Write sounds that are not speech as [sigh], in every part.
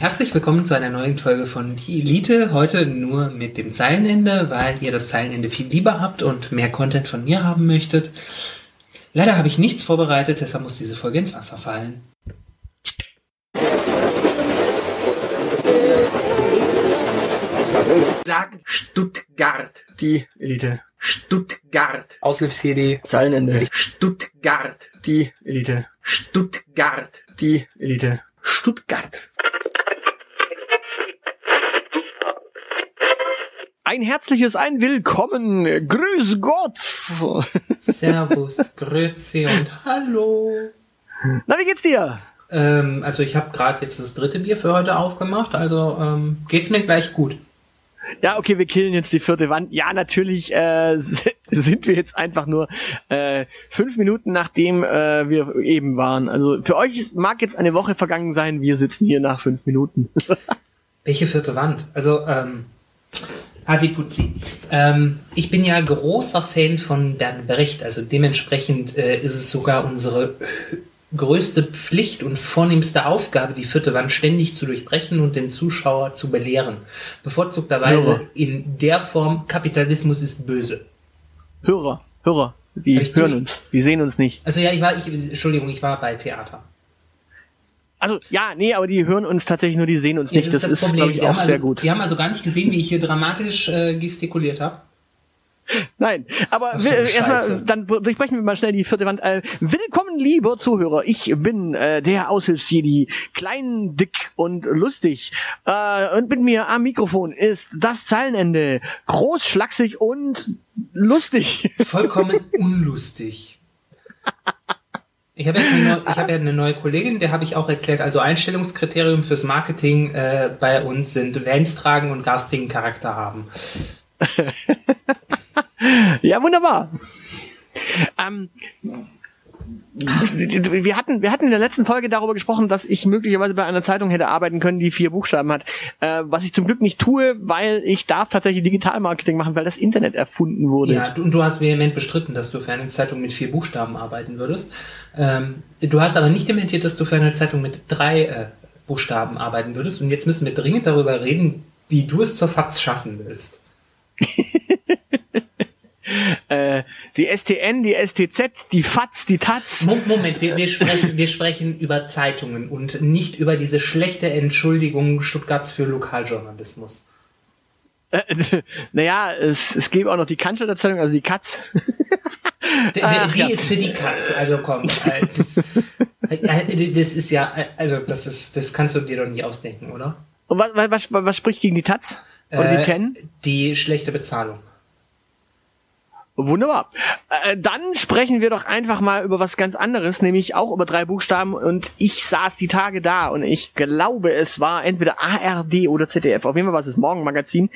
Herzlich willkommen zu einer neuen Folge von Die Elite. Heute nur mit dem Zeilenende, weil ihr das Zeilenende viel lieber habt und mehr Content von mir haben möchtet. Leider habe ich nichts vorbereitet, deshalb muss diese Folge ins Wasser fallen. Sag Stuttgart. Die Elite. Stuttgart. Auslöfs-CD. Zeilenende. Stuttgart. Die Elite. Stuttgart. Die Elite. Stuttgart. Ein herzliches Ein Willkommen. Grüß Gott. Servus, Grüezi und Hallo. Na, wie geht's dir? Ähm, also ich habe gerade jetzt das dritte Bier für heute aufgemacht, also ähm, geht's mir gleich gut. Ja, okay, wir killen jetzt die vierte Wand. Ja, natürlich äh, [laughs] sind wir jetzt einfach nur äh, fünf Minuten nachdem äh, wir eben waren. Also für euch mag jetzt eine Woche vergangen sein, wir sitzen hier nach fünf Minuten. [laughs] Welche vierte Wand? Also, ähm, Hasiputzi. Ähm, ich bin ja großer Fan von Bernd Brecht, also dementsprechend äh, ist es sogar unsere größte Pflicht und vornehmste Aufgabe, die vierte Wand ständig zu durchbrechen und den Zuschauer zu belehren. Bevorzugterweise Hörer. in der Form, Kapitalismus ist böse. Hörer, Hörer, die hören uns, die sehen uns nicht. Also ja, ich war, ich, Entschuldigung, ich war bei Theater. Also ja, nee, aber die hören uns tatsächlich nur, die sehen uns Ja, nicht. Das, ist, glaube ich, Sie auch sehr also, gut. Die haben also gar nicht gesehen, wie ich hier dramatisch äh, gestikuliert habe. Nein, aber erstmal, dann durchbrechen wir mal schnell die vierte Wand. Äh, willkommen, lieber Zuhörer. Ich bin äh, der Aushilfsjedi, klein, dick und lustig. Äh, und mit mir am Mikrofon ist das Zeilenende, groß, schlaksig und lustig. Vollkommen unlustig. [laughs] Ich habe eine habe ja eine neue Kollegin, der habe ich auch erklärt, also Einstellungskriterium fürs Marketing äh, bei uns sind Vans tragen und garstigen Charakter haben. [laughs] ja, wunderbar. Ähm, [laughs] wir hatten, wir hatten in der letzten Folge darüber gesprochen, dass ich möglicherweise bei einer Zeitung hätte arbeiten können, die vier Buchstaben hat. Äh, was ich zum Glück nicht tue, weil ich darf tatsächlich Digitalmarketing machen, weil das Internet erfunden wurde. Ja, du, und du hast vehement bestritten, dass du für eine Zeitung mit vier Buchstaben arbeiten würdest. Ähm, du hast aber nicht dementiert, dass du für eine Zeitung mit drei äh, Buchstaben arbeiten würdest. Und jetzt müssen wir dringend darüber reden, wie du es zur FAZ schaffen willst. [laughs] [laughs] Äh, die STN, die STZ, die FAZ, die. Mo- Moment, wir, wir, sprechen, wir sprechen über Zeitungen und nicht über diese schlechte Entschuldigung Stuttgarts für Lokaljournalismus. Äh, [laughs] naja, es, es gäbe auch noch die Cannstatter Zeitung, also die Katz. [laughs] Die ja. ist für die Katz, also komm. äh, Das, äh, das ist ja, also das ist, das kannst du dir doch nicht ausdenken, oder? Und was, was, was spricht gegen die TAZ? Oder die TEN? Die schlechte Bezahlung. Wunderbar. Äh, dann sprechen wir doch einfach mal über was ganz anderes, nämlich auch über drei Buchstaben. Und ich saß die Tage da und ich glaube, es war entweder ARD oder ZDF, auf jeden Fall war es das Morgenmagazin,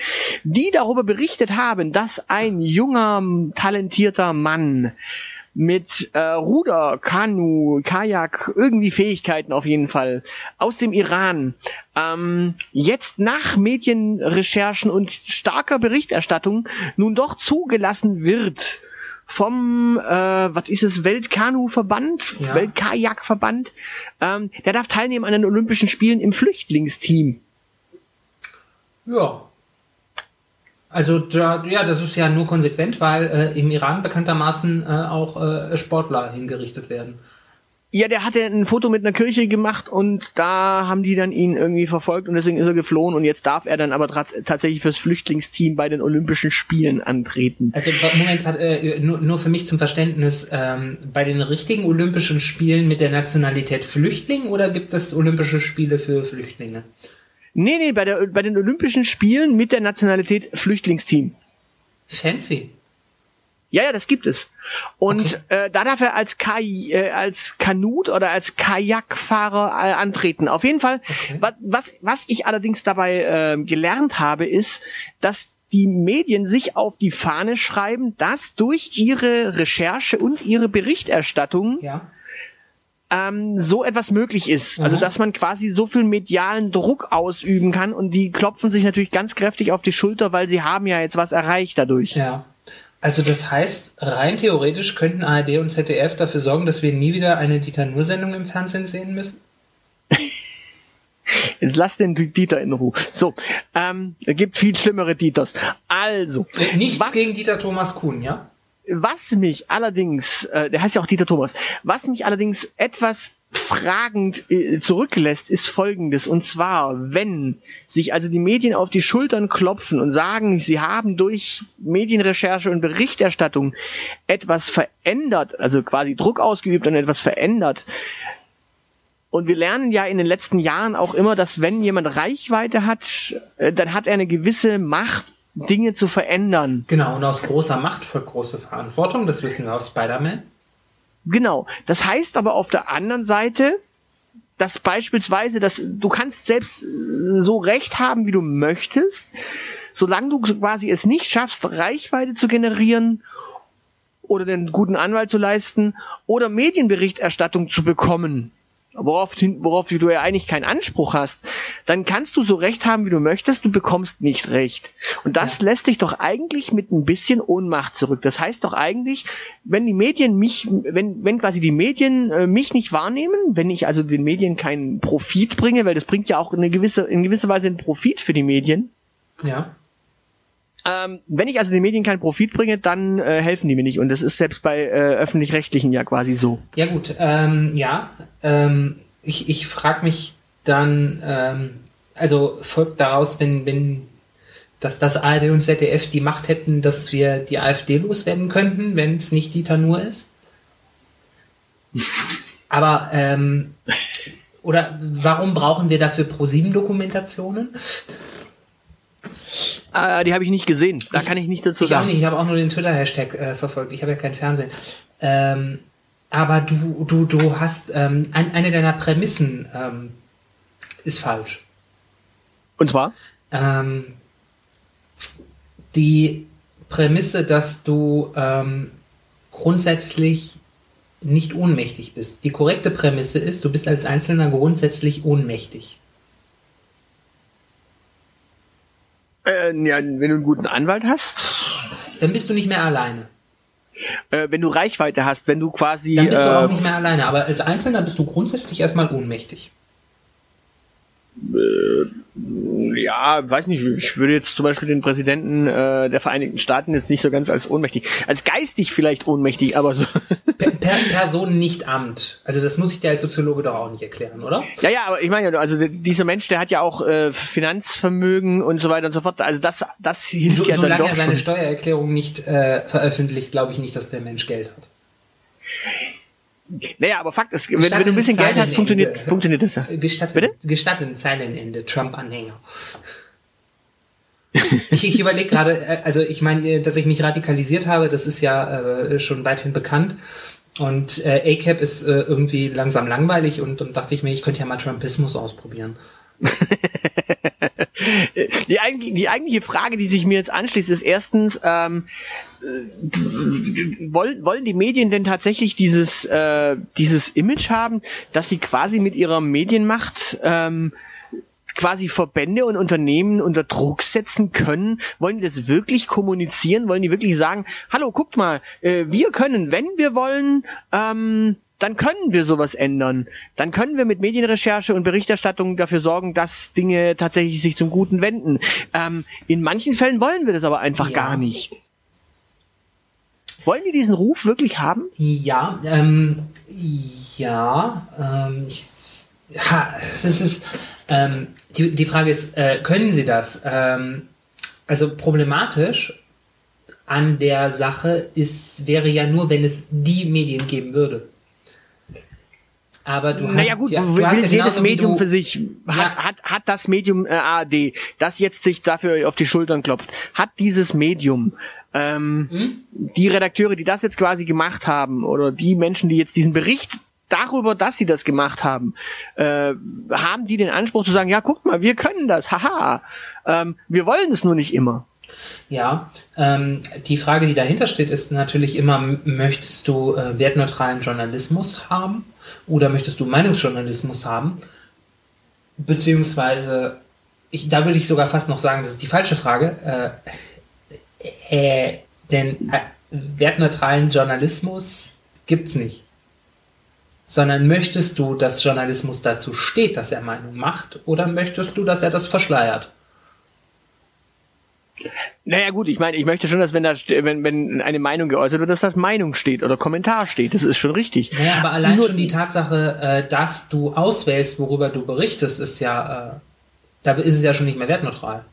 die darüber berichtet haben, dass ein junger, talentierter Mann mit äh, Ruder, Kanu, Kajak, irgendwie Fähigkeiten auf jeden Fall aus dem Iran ähm, jetzt nach Medienrecherchen und starker Berichterstattung nun doch zugelassen wird vom, äh, was ist es, Weltkanu-Verband, Ja. Weltkajak-Verband. Ähm, der darf teilnehmen an den Olympischen Spielen im Flüchtlingsteam. Ja. Also da, ja, das ist ja nur konsequent, weil äh, im Iran bekanntermaßen äh, auch äh, Sportler hingerichtet werden. Ja, der hatte ein Foto mit einer Kirche gemacht und da haben die dann ihn irgendwie verfolgt und deswegen ist er geflohen und jetzt darf er dann aber tats- tatsächlich fürs Flüchtlingsteam bei den Olympischen Spielen antreten. Also Moment, hat, äh, nur, nur für mich zum Verständnis, ähm, bei den richtigen Olympischen Spielen mit der Nationalität Flüchtling oder gibt es Olympische Spiele für Flüchtlinge? Nee, nee, bei, der, bei den Olympischen Spielen mit der Nationalität Flüchtlingsteam. Fancy. Ja, ja, das gibt es. Und Okay. äh, da darf er als, Kaj äh, als Kanut oder als Kajakfahrer äh, antreten. Auf jeden Fall, Okay. was, was, was ich allerdings dabei äh, gelernt habe, ist, dass die Medien sich auf die Fahne schreiben, dass durch ihre Recherche und ihre Berichterstattung Ja. Ähm, so etwas möglich ist. Also Mhm. dass man quasi so viel medialen Druck ausüben kann und die klopfen sich natürlich ganz kräftig auf die Schulter, weil sie haben ja jetzt was erreicht dadurch. Ja. Also das heißt, rein theoretisch könnten ARD und ZDF dafür sorgen, dass wir nie wieder eine Dieter Nuhr-Sendung im Fernsehen sehen müssen? [laughs] Jetzt lass den Dieter in Ruhe. So, ähm, es gibt viel schlimmere Dieters. Also. Nichts was, gegen Dieter Thomas Kuhn, ja? Was mich allerdings, äh, der heißt ja auch Dieter Thomas, was mich allerdings etwas fragend äh, zurücklässt, ist folgendes. Und zwar, wenn sich also die Medien auf die Schultern klopfen und sagen, sie haben durch Medienrecherche und Berichterstattung etwas verändert, also quasi Druck ausgeübt und etwas verändert. Und wir lernen ja in den letzten Jahren auch immer, dass wenn jemand Reichweite hat, äh, dann hat er eine gewisse Macht, Dinge zu verändern. Genau, und aus großer Macht folgt große Verantwortung, das wissen wir aus Spider-Man. Genau. Das heißt aber auf der anderen Seite, dass beispielsweise, dass du kannst selbst äh, so recht haben, wie du möchtest, solange du quasi es nicht schaffst, Reichweite zu generieren oder den guten Anwalt zu leisten oder Medienberichterstattung zu bekommen, worauf, worauf du ja eigentlich keinen Anspruch hast, dann kannst du so recht haben, wie du möchtest, du bekommst nicht recht. Und das ja. lässt dich doch eigentlich mit ein bisschen Ohnmacht zurück. Das heißt doch eigentlich, wenn die Medien mich, wenn, wenn quasi die Medien äh, mich nicht wahrnehmen, wenn ich also den Medien keinen Profit bringe, weil das bringt ja auch eine gewisse, in gewisser Weise einen Profit für die Medien. Ja. Ähm, wenn ich also den Medien keinen Profit bringe, dann äh, helfen die mir nicht. Und das ist selbst bei äh, öffentlich-rechtlichen ja quasi so. Ja gut, ähm, ja. Ähm, ich ich frage mich dann, ähm, also folgt daraus, wenn, wenn dass das ARD und ZDF die Macht hätten, dass wir die AfD loswerden könnten, wenn es nicht Dieter Nur ist? Aber, ähm, oder warum brauchen wir dafür ProSieben-Dokumentationen? Äh, die habe ich nicht gesehen. Da ich, kann ich nicht dazu ich sagen. Auch nicht. Ich habe auch nur den Twitter-Hashtag äh, verfolgt. Ich habe ja kein Fernsehen. Ähm, aber du, du, du hast ähm, ein, eine deiner Prämissen ähm, ist falsch. Und zwar? Ähm, die Prämisse, dass du ähm, grundsätzlich nicht ohnmächtig bist. Die korrekte Prämisse ist, du bist als Einzelner grundsätzlich ohnmächtig. Äh, ja, wenn du einen guten Anwalt hast. Dann bist du nicht mehr alleine. Äh, wenn du Reichweite hast, wenn du quasi. Dann bist du auch äh, nicht mehr alleine, aber als Einzelner bist du grundsätzlich erstmal ohnmächtig. Äh, ja, weiß nicht, ich würde jetzt zum Beispiel den Präsidenten äh, der Vereinigten Staaten jetzt nicht so ganz als ohnmächtig, als geistig vielleicht ohnmächtig, aber so. [laughs] Per, per Person nicht Amt. Also das muss ich dir als Soziologe doch auch nicht erklären, oder? Ja, ja, aber ich meine, also dieser Mensch, der hat ja auch äh, Finanzvermögen und so weiter und so fort. Also das, das hilft so, ja dann Solange er seine Steuererklärung nicht äh, veröffentlicht, glaube ich nicht, dass der Mensch Geld hat. Naja, aber Fakt ist, wenn, wenn, du ein bisschen Geld hast, funktioniert, funktioniert das ja. Gestatten, Bitte? Gestatten Zeilenende, Trump-Anhänger. [laughs] ich ich überlege gerade, äh, also ich meine, äh, dass ich mich radikalisiert habe, das ist ja äh, schon weithin bekannt. Und äh, ACAP ist äh, irgendwie langsam langweilig und dann dachte ich mir, ich könnte ja mal Trumpismus ausprobieren. [laughs] die, eigentlich, die eigentliche Frage, die sich mir jetzt anschließt, ist erstens, ähm, äh, wollen, wollen die Medien denn tatsächlich dieses, äh, dieses Image haben, dass sie quasi mit ihrer Medienmacht ähm, quasi Verbände und Unternehmen unter Druck setzen können? Wollen die das wirklich kommunizieren? Wollen die wirklich sagen, hallo, guckt mal, äh, wir können, wenn wir wollen, ähm, dann können wir sowas ändern. Dann können wir mit Medienrecherche und Berichterstattung dafür sorgen, dass Dinge tatsächlich sich zum Guten wenden. Ähm, in manchen Fällen wollen wir das aber einfach ja. gar nicht. Wollen wir diesen Ruf wirklich haben? Ja, ähm, ja, ähm, ich, ha, es ist, ähm, die, die Frage ist, äh, können sie das? Ähm, also problematisch an der Sache ist, wäre ja nur, wenn es die Medien geben würde. Aber du hast naja gut, ja, du hast ja jedes Medium für sich hat, ja. hat, hat das Medium äh, ARD, das jetzt sich dafür auf die Schultern klopft, hat dieses Medium ähm, hm? die Redakteure, die das jetzt quasi gemacht haben oder die Menschen, die jetzt diesen Bericht darüber, dass sie das gemacht haben, äh, haben die den Anspruch zu sagen, ja, guckt mal, wir können das, haha, ähm, wir wollen es nur nicht immer. Ja, ähm, die Frage, die dahinter steht, ist natürlich immer, möchtest du äh, wertneutralen Journalismus haben? Oder möchtest du Meinungsjournalismus haben? Beziehungsweise, ich, da würde ich sogar fast noch sagen, das ist die falsche Frage. Äh, äh, denn äh, wertneutralen Journalismus gibt es nicht. sondern möchtest du, dass Journalismus dazu steht, dass er Meinung macht, oder möchtest du, dass er das verschleiert? Naja gut, ich meine, ich möchte schon, dass wenn da wenn, wenn eine Meinung geäußert wird, dass das Meinung steht oder Kommentar steht. Das ist schon richtig. Naja, aber allein Nur, schon die Tatsache, äh, dass du auswählst, worüber du berichtest, ist ja, äh, da ist es ja schon nicht mehr wertneutral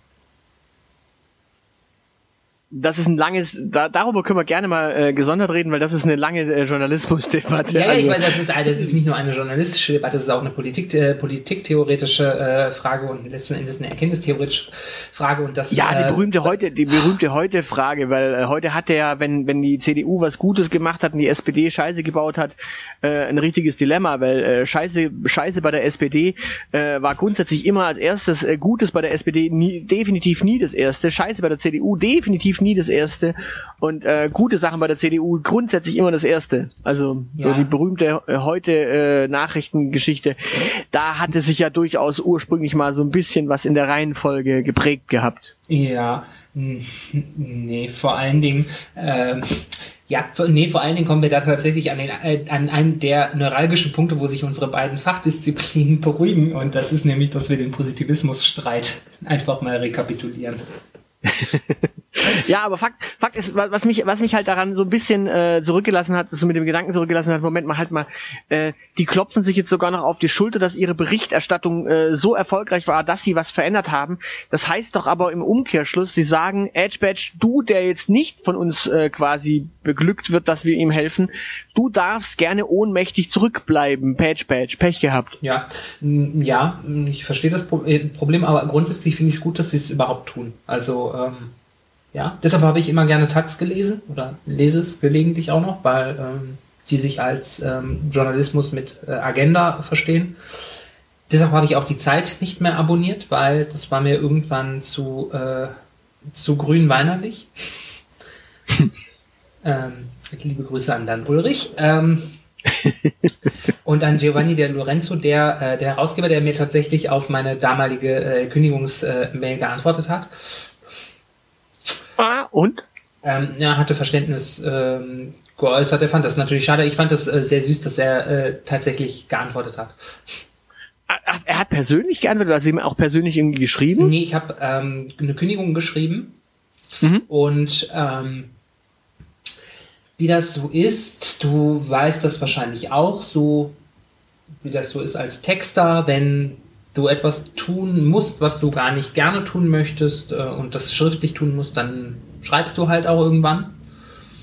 das ist ein langes, da, darüber können wir gerne mal äh, gesondert reden, weil das ist eine lange äh, Journalismusdebatte. Ja, ja, also, ich meine, das ist, das ist nicht nur eine journalistische Debatte, das ist auch eine Politik, äh, politiktheoretische äh, Frage und letzten Endes eine erkenntnistheoretische Frage und das. Ja, die äh, berühmte heute, die berühmte heute Frage, weil äh, heute hat der, wenn wenn die CDU was Gutes gemacht hat und die SPD Scheiße gebaut hat, äh, ein richtiges Dilemma, weil äh, Scheiße Scheiße bei der SPD äh, war grundsätzlich immer als erstes äh, Gutes bei der SPD nie, definitiv nie das erste, Scheiße bei der CDU definitiv nie das erste und äh, gute Sachen bei der CDU grundsätzlich immer das erste. Also ja. so die berühmte äh, heute äh, Nachrichtengeschichte, da hatte sich ja durchaus ursprünglich mal so ein bisschen was in der Reihenfolge geprägt gehabt. Ja, nee, vor allen Dingen. Ähm ja, nee, vor allen Dingen kommen wir da tatsächlich an, den, äh, an einen der neuralgischen Punkte, wo sich unsere beiden Fachdisziplinen [laughs] beruhigen. Und das ist nämlich, dass wir den Positivismusstreit einfach mal rekapitulieren. [laughs] ja, aber Fakt, Fakt ist, was mich, was mich halt daran so ein bisschen äh, zurückgelassen hat, so mit dem Gedanken zurückgelassen hat, Moment mal halt mal, äh, die klopfen sich jetzt sogar noch auf die Schulter, dass ihre Berichterstattung äh, so erfolgreich war, dass sie was verändert haben. Das heißt doch aber im Umkehrschluss, sie sagen, Edge Badge, du, der jetzt nicht von uns äh, quasi beglückt wird, dass wir ihm helfen, du darfst gerne ohnmächtig zurückbleiben. Patch Badge, Pech gehabt. Ja, ja, ich verstehe das äh, Problem, aber grundsätzlich finde ich es gut, dass sie es überhaupt tun. Also ähm ja, deshalb habe ich immer gerne Taz gelesen oder lese es gelegentlich auch noch, weil ähm, die sich als ähm, Journalismus mit äh, Agenda verstehen. Deshalb habe ich auch die Zeit nicht mehr abonniert, weil das war mir irgendwann zu, äh, zu grün weinerlich. [laughs] ähm, liebe Grüße an Dan Ulrich. Ähm, und an Giovanni de Lorenzo, der, äh, der Herausgeber, der mir tatsächlich auf meine damalige äh, Kündigungsmail äh, geantwortet hat Ah, und? Ähm, er hatte Verständnis ähm, geäußert. Er fand das natürlich schade. Ich fand das äh, sehr süß, dass er äh, tatsächlich geantwortet hat. Ach, er hat persönlich geantwortet, also ihm auch persönlich irgendwie geschrieben? Nee, ich habe ähm, eine Kündigung geschrieben mhm. und ähm, wie das so ist, du weißt das wahrscheinlich auch, so wie das so ist als Texter, wenn du etwas tun musst, was du gar nicht gerne tun möchtest äh, und das schriftlich tun musst, dann schreibst du halt auch irgendwann.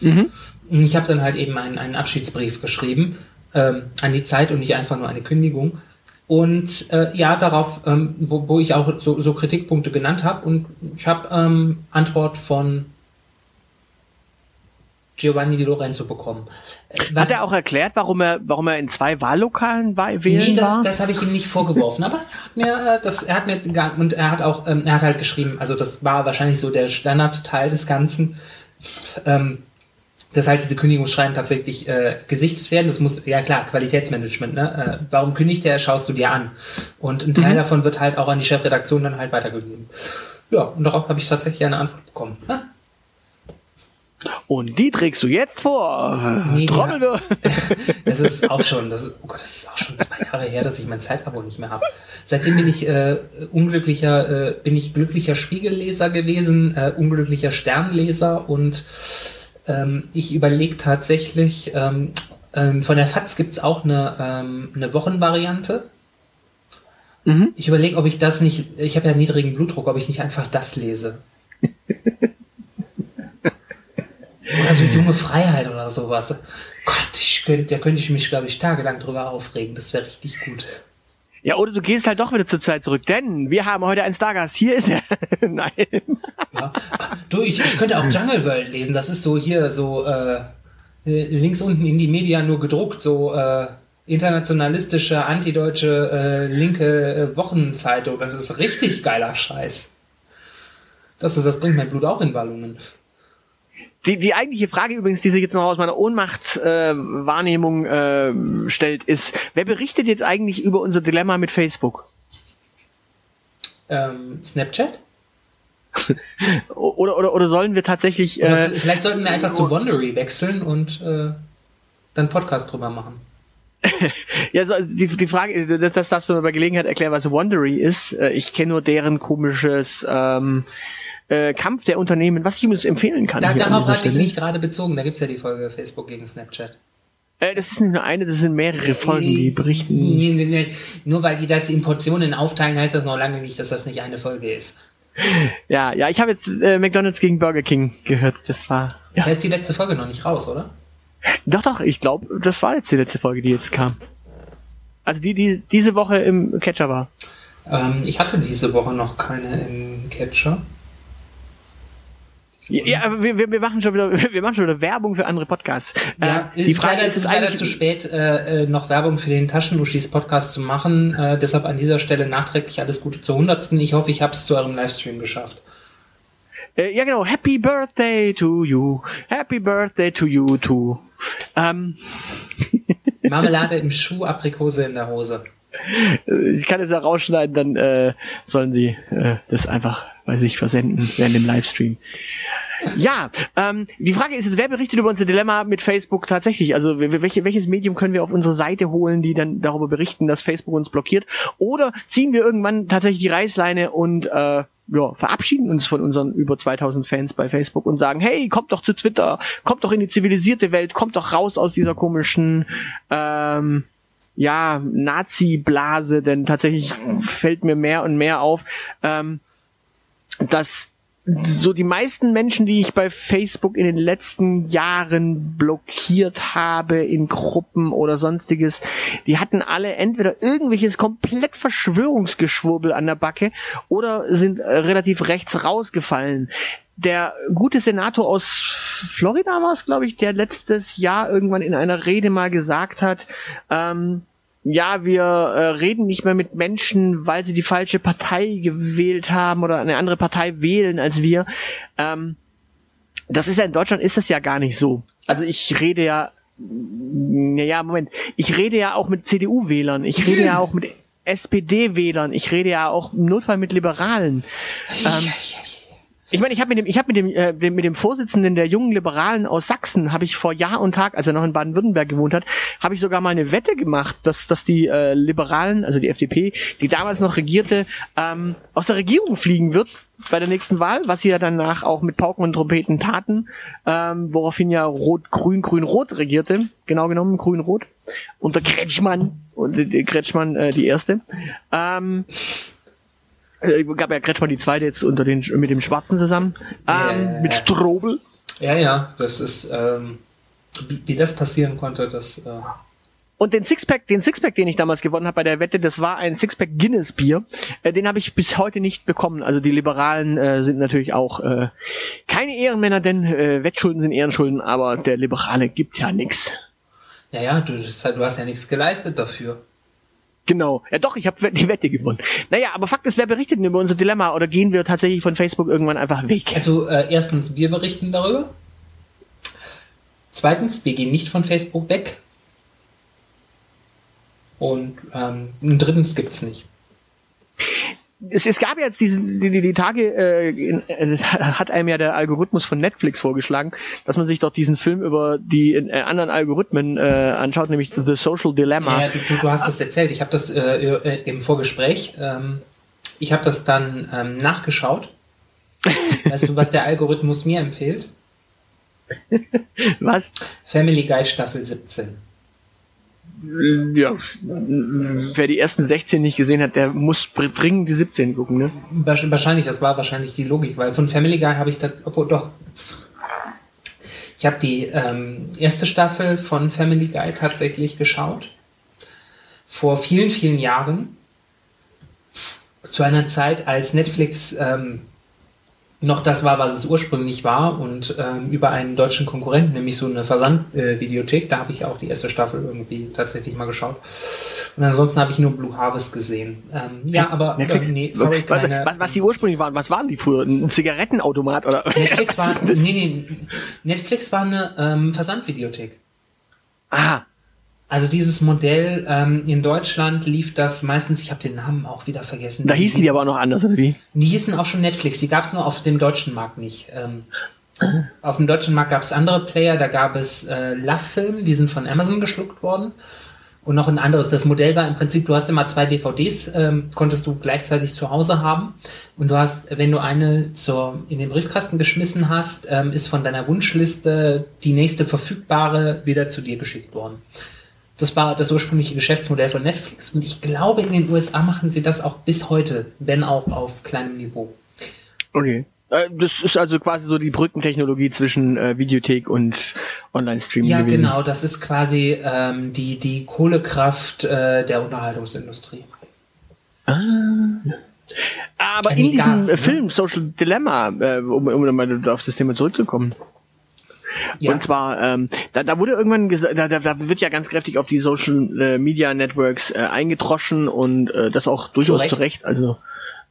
Mhm. Und ich habe dann halt eben einen, einen Abschiedsbrief geschrieben ähm, an die Zeit und nicht einfach nur eine Kündigung. Und äh, ja, darauf, ähm, wo, wo ich auch so, so Kritikpunkte genannt habe. Und ich habe ähm, Antwort von Giovanni Di Lorenzo bekommen. Was, Hat er auch erklärt, warum er, warum er in zwei Wahllokalen war, wählen nee, das, war? das habe ich ihm nicht vorgeworfen. Aber er hat mir, äh, das, er hat mir, und er hat auch, ähm, er hat halt geschrieben, also das war wahrscheinlich so der Standardteil des Ganzen, ähm, dass halt diese Kündigungsschreiben tatsächlich äh, gesichtet werden. Das muss, ja klar, Qualitätsmanagement, ne? Äh, warum kündigt der, schaust du dir an. Und ein Teil mhm. davon wird halt auch an die Chefredaktion dann halt weitergegeben. Ja, und darauf habe ich tatsächlich eine Antwort bekommen. Ha? Und die trägst du jetzt vor. Nee, Trommelwirbel. [laughs] Ja. Das ist auch schon, das ist, oh Gott, das ist auch schon zwei Jahre her, dass ich mein Zeitabo nicht mehr habe. Seitdem bin ich äh, unglücklicher, äh, bin ich glücklicher Spiegelleser gewesen, äh, unglücklicher Sternleser und ähm, ich überlege tatsächlich, ähm, ähm, von der FAZ gibt's auch eine, ähm, eine Wochenvariante. Mhm. Ich überlege, ob ich das nicht, ich habe ja niedrigen Blutdruck, ob ich nicht einfach das lese. Oder so junge Freiheit oder sowas. Gott, ich könnte, da könnte ich mich, glaube ich, tagelang drüber aufregen. Das wäre richtig gut. Ja, oder du gehst halt doch wieder zur Zeit zurück, denn wir haben heute einen Stargast. Hier ist er. [laughs] Nein. Ja. Du, ich, ich könnte auch Jungle World lesen. Das ist so hier, so äh, links unten in die Media nur gedruckt, so äh, internationalistische, antideutsche, äh, linke äh, Wochenzeitung. Das ist richtig geiler Scheiß. Das, ist, das bringt mein Blut auch in Wallungen. Die, die eigentliche Frage übrigens, die sich jetzt noch aus meiner Ohnmachtswahrnehmung äh, äh, stellt, ist, wer berichtet jetzt eigentlich über unser Dilemma mit Facebook? Ähm, Snapchat? [laughs] oder, oder, oder sollen wir tatsächlich. Äh, vielleicht sollten wir einfach zu Wondery wechseln und äh, dann Podcast drüber machen. [laughs] ja, so, die, die Frage, das, das darfst du mir bei Gelegenheit erklären, was Wondery ist. Äh, ich kenne nur deren komisches ähm, äh, Kampf der Unternehmen, was ich übrigens empfehlen kann. Da, darauf hatte ich nicht gerade bezogen. Da gibt's ja die Folge Facebook gegen Snapchat. Äh, das ist nicht nur eine, das sind mehrere Folgen, die berichten. Nee, nee, nee. Nur weil die das in Portionen aufteilen, heißt das noch lange nicht, dass das nicht eine Folge ist. Ja, ja, ich habe jetzt äh, McDonald's gegen Burger King gehört. Das war. Ja. Da ist die letzte Folge noch nicht raus, oder? Doch, doch, ich glaube, das war jetzt die letzte Folge, die jetzt kam. Also die, die diese Woche im Catcher war. Ähm, ich hatte diese Woche noch keine im Catcher. Ja, ja, aber wir, wir machen schon wieder, [laughs] wir machen schon wieder Werbung für andere Podcasts. Ja, äh, die Frage leider, ist, ist leider zu spät, äh, äh, noch Werbung für den Taschenuschis Podcast zu machen. Äh, deshalb an dieser Stelle nachträglich alles Gute zur hundertsten. Ich hoffe, ich habe es zu eurem Livestream geschafft. Äh, ja, genau. Happy Birthday to you. Happy Birthday to you too. Ähm. [laughs] Marmelade im Schuh, Aprikose in der Hose. Ich kann es ja rausschneiden, dann äh, sollen sie äh, das einfach bei sich versenden während dem Livestream. Ja, ähm, die Frage ist jetzt, wer berichtet über unser Dilemma mit Facebook tatsächlich? Also welche, welches Medium können wir auf unsere Seite holen, die dann darüber berichten, dass Facebook uns blockiert? Oder ziehen wir irgendwann tatsächlich die Reißleine und äh, ja, verabschieden uns von unseren über 2000 Fans bei Facebook und sagen, hey, kommt doch zu Twitter, kommt doch in die zivilisierte Welt, kommt doch raus aus dieser komischen ähm, ja, Nazi-Blase, denn tatsächlich fällt mir mehr und mehr auf, ähm, dass so die meisten Menschen, die ich bei Facebook in den letzten Jahren blockiert habe in Gruppen oder sonstiges, die hatten alle entweder irgendwelches komplett Verschwörungsgeschwurbel an der Backe oder sind relativ rechts rausgefallen. Der gute Senator aus Florida war es, glaube ich, der letztes Jahr irgendwann in einer Rede mal gesagt hat, ähm, ja, wir äh, reden nicht mehr mit Menschen, weil sie die falsche Partei gewählt haben oder eine andere Partei wählen als wir. Ähm, das ist ja in Deutschland ist das ja gar nicht so. Also ich rede ja, naja, Moment, ich rede ja auch mit CDU-Wählern, ich rede ja auch mit SPD-Wählern, ich rede ja auch im Notfall mit Liberalen. Ähm, ich meine, ich habe mit dem, ich habe mit dem, äh, mit dem Vorsitzenden der jungen Liberalen aus Sachsen, habe ich vor Jahr und Tag, als er noch in Baden-Württemberg gewohnt hat, habe ich sogar mal eine Wette gemacht, dass, dass die äh, Liberalen, also die FDP, die damals noch regierte, ähm, aus der Regierung fliegen wird bei der nächsten Wahl, was sie ja danach auch mit Pauken und Trompeten taten, ähm, woraufhin ja Rot, Grün, Grün, Rot regierte, genau genommen Grün, Rot, unter Kretschmann und äh, Kretschmann äh, die erste. Ähm, äh, gab ja Kretschmann die zweite jetzt unter den mit dem Schwarzen zusammen. Ähm, yeah. Mit Strobel. Ja, ja, das ist, ähm, wie, wie das passieren konnte, das. Äh und den Sixpack, den Sixpack, den ich damals gewonnen habe bei der Wette, das war ein Sixpack Guinness Bier. Äh, den habe ich bis heute nicht bekommen. Also die Liberalen äh, sind natürlich auch äh, keine Ehrenmänner, denn äh, Wettschulden sind Ehrenschulden, aber der Liberale gibt ja nix. Ja, ja, du, du hast ja nichts geleistet dafür. Genau. Ja doch, ich habe die Wette gewonnen. Naja, aber Fakt ist, wer berichtet denn über unser Dilemma oder gehen wir tatsächlich von Facebook irgendwann einfach weg? Also äh, erstens, wir berichten darüber. Zweitens, wir gehen nicht von Facebook weg. Und ähm, drittens gibt es nicht es, es gab jetzt diesen, die, die, die Tage, äh, äh, [laughs] hat einem ja der Algorithmus von Netflix vorgeschlagen, dass man sich doch diesen Film über die äh, anderen Algorithmen äh, anschaut, nämlich The Social Dilemma. Ja, du, du hast das erzählt. Ich habe das äh, äh, im Vorgespräch, ähm, ich habe das dann ähm, nachgeschaut. [laughs] weißt du, was der Algorithmus mir empfiehlt? was? Family Guy Staffel 17 ja, wer die ersten 16 nicht gesehen hat, der muss dringend die 17 gucken, ne? Wahrscheinlich, das war wahrscheinlich die Logik, weil von Family Guy habe ich das, obwohl doch. Ich habe die ähm, erste Staffel von Family Guy tatsächlich geschaut. Vor vielen, vielen Jahren. Zu einer Zeit, als Netflix ähm, noch das war, was es ursprünglich war und ähm, über einen deutschen Konkurrenten, nämlich so eine Versandvideothek, äh, da habe ich auch die erste Staffel irgendwie tatsächlich mal geschaut. Und ansonsten habe ich nur Blue Harvest gesehen. Ähm, ja, aber Netflix, äh, nee, sorry, keine, was, was die ursprünglich waren, was waren die früher? Ein Zigarettenautomat oder? Netflix war, [laughs] nee, nee, Netflix war eine ähm, Versandvideothek. Aha. Also dieses Modell ähm, in Deutschland lief das meistens, ich habe den Namen auch wieder vergessen. Da hießen die, aber auch noch anders, oder wie? Die hießen auch schon Netflix, die gab es nur auf dem deutschen Markt nicht. Ähm, auf dem deutschen Markt gab es andere Player, da gab es äh, Love Film, die sind von Amazon geschluckt worden. Und noch ein anderes. Das Modell war im Prinzip, du hast immer zwei DVDs, ähm, konntest du gleichzeitig zu Hause haben. Und du hast, wenn du eine zur, in den Briefkasten geschmissen hast, ähm, ist von deiner Wunschliste die nächste verfügbare wieder zu dir geschickt worden. Das war das ursprüngliche Geschäftsmodell von Netflix. Und ich glaube, in den USA machen sie das auch bis heute, wenn auch auf kleinem Niveau. Okay. Äh, das ist also quasi so die Brückentechnologie zwischen äh, Videothek und Online-Streaming. Ja, gewesen. genau. Das ist quasi ähm, die, die Kohlekraft äh, der Unterhaltungsindustrie. Ah. Aber in diesem Gas, ne? Film Social Dilemma, äh, um, um mal auf das Thema zurückzukommen. Ja. Und zwar, ähm, da, da wurde irgendwann gesagt, da, da, da wird ja ganz kräftig auf die Social äh, Media Networks äh, eingetroschen und äh, das auch durchaus zu Recht. Also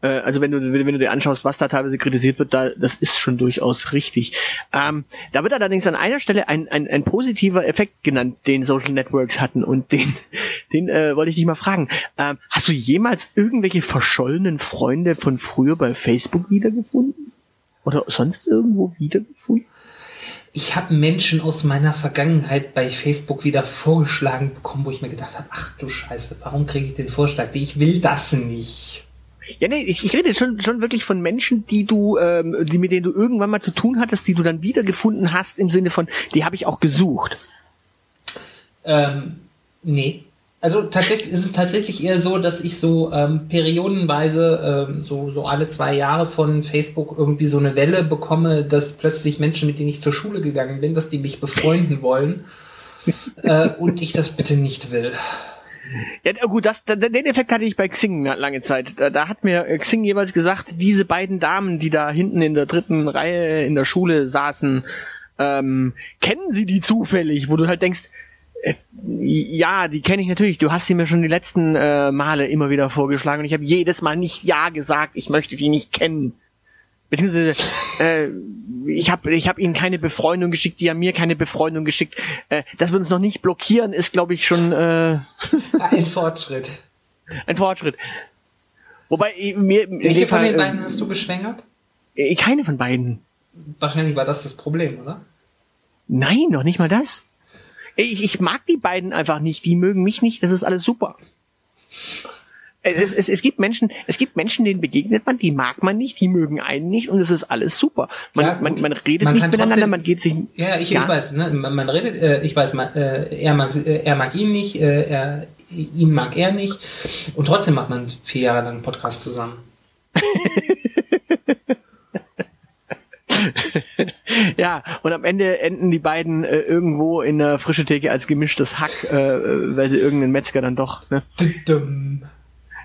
äh, also wenn du, wenn du dir anschaust, was da teilweise kritisiert wird, da, das ist schon durchaus richtig. Ähm, da wird allerdings an einer Stelle ein, ein, ein positiver Effekt genannt, den Social Networks hatten und den, [laughs] den äh, wollte ich dich mal fragen. Ähm, hast du jemals irgendwelche verschollenen Freunde von früher bei Facebook wiedergefunden? Oder sonst irgendwo wiedergefunden? Ich habe Menschen aus meiner Vergangenheit bei Facebook wieder vorgeschlagen bekommen, wo ich mir gedacht habe, ach du Scheiße, warum kriege ich den Vorschlag? Ich will das nicht. Ja, nee, ich, ich rede schon, schon wirklich von Menschen, die du, ähm, die mit denen du irgendwann mal zu tun hattest, die du dann wiedergefunden hast, im Sinne von, die habe ich auch gesucht. Ähm, nee. Also tatsächlich ist es tatsächlich eher so, dass ich so ähm, periodenweise, ähm, so, so alle zwei Jahre von Facebook irgendwie so eine Welle bekomme, dass plötzlich Menschen, mit denen ich zur Schule gegangen bin, dass die mich befreunden wollen [laughs] äh, und ich das bitte nicht will. Ja, gut, das, den Effekt hatte ich bei Xing lange Zeit. Da, da hat mir äh, Xing jeweils gesagt, diese beiden Damen, die da hinten in der dritten Reihe in der Schule saßen, ähm, kennen sie die zufällig, wo du halt denkst, ja, die kenne ich natürlich. Du hast sie mir schon die letzten äh, Male immer wieder vorgeschlagen und ich habe jedes Mal nicht Ja gesagt. Ich möchte die nicht kennen. Beziehungsweise, äh, ich habe ich hab ihnen keine Befreundung geschickt, die haben mir keine Befreundung geschickt. Äh, dass wir uns noch nicht blockieren, ist, glaube ich, schon äh, ein Fortschritt. [laughs] Ein Fortschritt. Wobei mir. Welche von Fall, den beiden äh, hast du geschwängert? Äh, keine von beiden. Wahrscheinlich war das das Problem, oder? Nein, doch nicht mal das. Ich, ich mag die beiden einfach nicht. Die mögen mich nicht. Das ist alles super es, es, es gibt Menschen, es gibt Menschen, denen begegnet man, die mag man nicht, die mögen einen nicht und es ist alles super. Man, ja, man, man redet man nicht miteinander, trotzdem, man geht sich. Ja, ich, ja. ich weiß, ne? man, man redet, äh, ich weiß, man, äh, er, mag, äh, er mag ihn nicht, äh, er, ihn mag er nicht und trotzdem macht man vier Jahre lang einen Podcast zusammen. [laughs] [laughs] ja, und am Ende enden die beiden äh, irgendwo in der frische Theke als gemischtes Hack, äh, weil sie irgendeinen Metzger dann doch. Ne?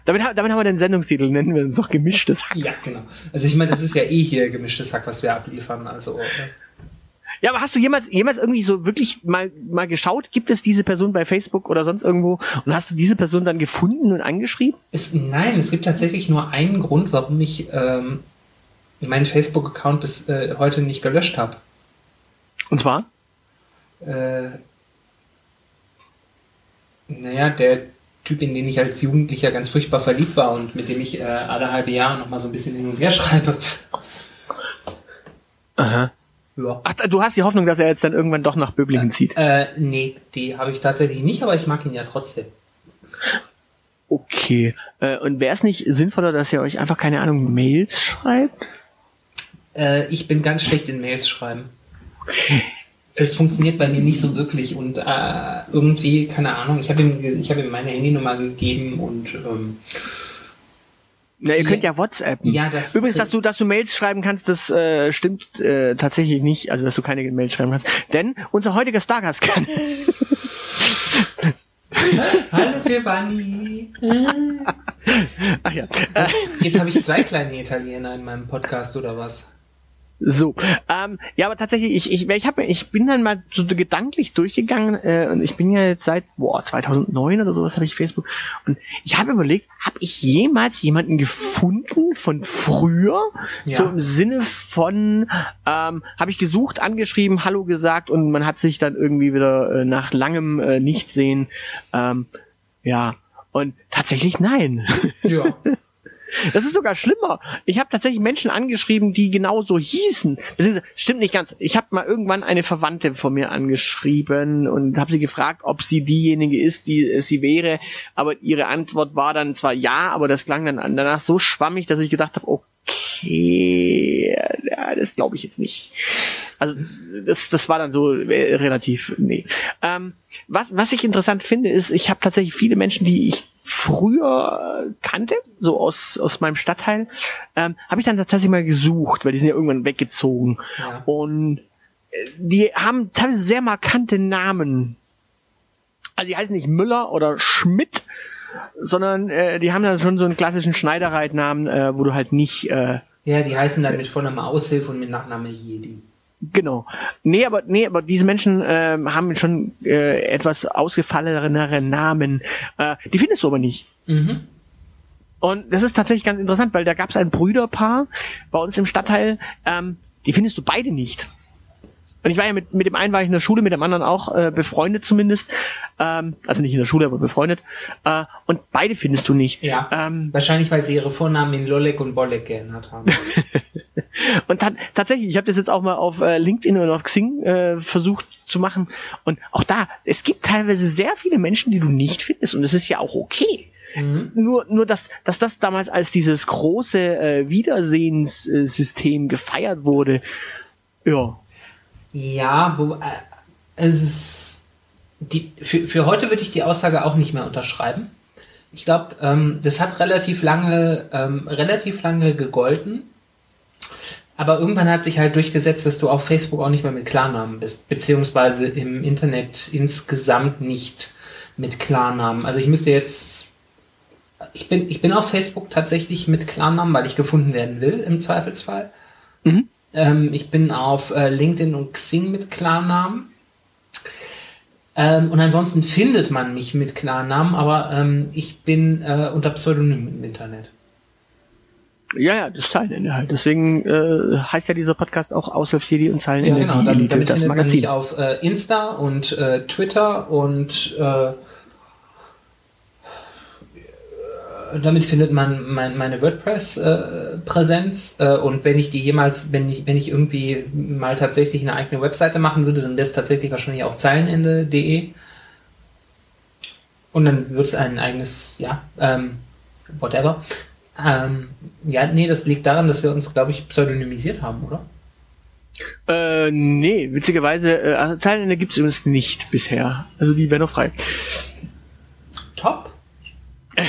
Damit, damit haben wir den Sendungstitel, nennen wir uns doch gemischtes Hack. Ja, genau. Also ich meine, das ist ja eh hier gemischtes Hack, was wir abliefern. Also. Äh. Ja, aber hast du jemals, jemals irgendwie so wirklich mal, mal geschaut, gibt es diese Person bei Facebook oder sonst irgendwo und hast du diese Person dann gefunden und angeschrieben? Es, nein, es gibt tatsächlich nur einen Grund, warum ich ähm, meinen Facebook-Account bis äh, heute nicht gelöscht habe. Und zwar? Äh, naja, der Typ, in den ich als Jugendlicher ganz furchtbar verliebt war und mit dem ich äh, alle halbe Jahre noch mal so ein bisschen hin und her schreibe. Aha. Ja. Ach, du hast die Hoffnung, dass er jetzt dann irgendwann doch nach Böblingen zieht? Äh, nee, die habe ich tatsächlich nicht, aber ich mag ihn ja trotzdem. Okay. Äh, und wäre es nicht sinnvoller, dass ihr euch einfach, keine Ahnung, Mails schreibt? Äh, ich bin ganz schlecht in Mails schreiben das funktioniert bei mir nicht so wirklich und äh, irgendwie, keine Ahnung, ich habe ihm, ich hab ihm meine Handynummer gegeben und ähm, na, ihr könnt ja WhatsApp. Ja, das Übrigens, dass du, dass du Mails schreiben kannst, das äh, stimmt äh, tatsächlich nicht. Also, dass du keine Mails schreiben kannst. Denn unser heutiger Stargast kann. [laughs] Hallo Giovanni. [laughs] Ach ja. Jetzt habe ich zwei kleine Italiener in meinem Podcast oder was? So, ähm, ja, aber tatsächlich, ich, ich, ich, hab, ich bin dann mal so gedanklich durchgegangen äh, und ich bin ja jetzt seit boah, 2009 oder sowas habe ich Facebook und ich habe überlegt, habe ich jemals jemanden gefunden von früher, ja. so im Sinne von, ähm, habe ich gesucht, angeschrieben, Hallo gesagt und man hat sich dann irgendwie wieder äh, nach langem äh, Nichtsehen, ähm, ja, und tatsächlich nein. Ja. [laughs] Das ist sogar schlimmer. Ich habe tatsächlich Menschen angeschrieben, die genauso hießen. Stimmt nicht ganz. Ich habe mal irgendwann eine Verwandte von mir angeschrieben und habe sie gefragt, ob sie diejenige ist, die sie wäre. Aber ihre Antwort war dann zwar ja, aber das klang dann danach so schwammig, dass ich gedacht habe, okay, ja, das glaube ich jetzt nicht. Also das, das war dann so äh, relativ, nee. Ähm, was, was ich interessant finde, ist, ich habe tatsächlich viele Menschen, die ich früher äh, kannte, so aus, aus meinem Stadtteil, ähm, habe ich dann tatsächlich mal gesucht, weil die sind ja irgendwann weggezogen. Ja. Und äh, die haben teilweise sehr markante Namen. Also die heißen nicht Müller oder Schmidt, sondern äh, die haben dann schon so einen klassischen Schneidereitnamen, äh, wo du halt nicht... Äh, ja, die heißen dann mit Vorname Aushilfe und mit Nachname Jedi. Genau. Nee, aber nee, aber diese Menschen äh, haben schon äh, etwas ausgefallenere Namen. Äh, die findest du aber nicht. Mhm. Und das ist tatsächlich ganz interessant, weil da gab es ein Brüderpaar bei uns im Stadtteil, ähm, die findest du beide nicht. Und ich war ja mit, mit dem einen war ich in der Schule, mit dem anderen auch äh, befreundet zumindest. Ähm, also nicht in der Schule, aber befreundet. Äh, und beide findest du nicht. Ja. Ähm, wahrscheinlich, weil sie ihre Vornamen in Lolek und Bolek geändert haben. [laughs] und ta tatsächlich, ich habe das jetzt auch mal auf äh, LinkedIn und auf Xing äh, versucht zu machen. Und auch da, es gibt teilweise sehr viele Menschen, die du nicht findest. Und das ist ja auch okay. Mhm. Nur, nur dass, dass das damals als dieses große äh, Wiedersehenssystem gefeiert wurde, ja, ja, wo, äh, es ist die, für, für heute würde ich die Aussage auch nicht mehr unterschreiben. Ich glaube, ähm, das hat relativ lange, ähm, relativ lange gegolten. Aber irgendwann hat sich halt durchgesetzt, dass du auf Facebook auch nicht mehr mit Klarnamen bist, beziehungsweise im Internet insgesamt nicht mit Klarnamen. Also ich müsste jetzt, ich bin, ich bin auf Facebook tatsächlich mit Klarnamen, weil ich gefunden werden will, im Zweifelsfall. Mhm. Ähm, ich bin auf äh, LinkedIn und Xing mit Klarnamen. Ähm, und ansonsten findet man mich mit Klarnamen, aber ähm, ich bin äh, unter Pseudonym im Internet. Ja, ja, das Zeilenende halt. Deswegen äh, heißt ja dieser Podcast auch Aushilfsjedi und Zeilenende. Ja, genau, damit, damit das findet Magazin. man mich auf äh, Insta und äh, Twitter und äh, damit findet man mein, meine WordPress-Präsenz äh, äh, und wenn ich die jemals, wenn ich, wenn ich irgendwie mal tatsächlich eine eigene Webseite machen würde, dann wäre es tatsächlich wahrscheinlich auch zeilenende.de und dann wird es ein eigenes, ja, ähm, whatever. Ähm, ja, nee, das liegt daran, dass wir uns, glaube ich, pseudonymisiert haben, oder? Äh, nee, witzigerweise, äh, also Zeilenende gibt es übrigens nicht bisher. Also die wäre noch frei. Top.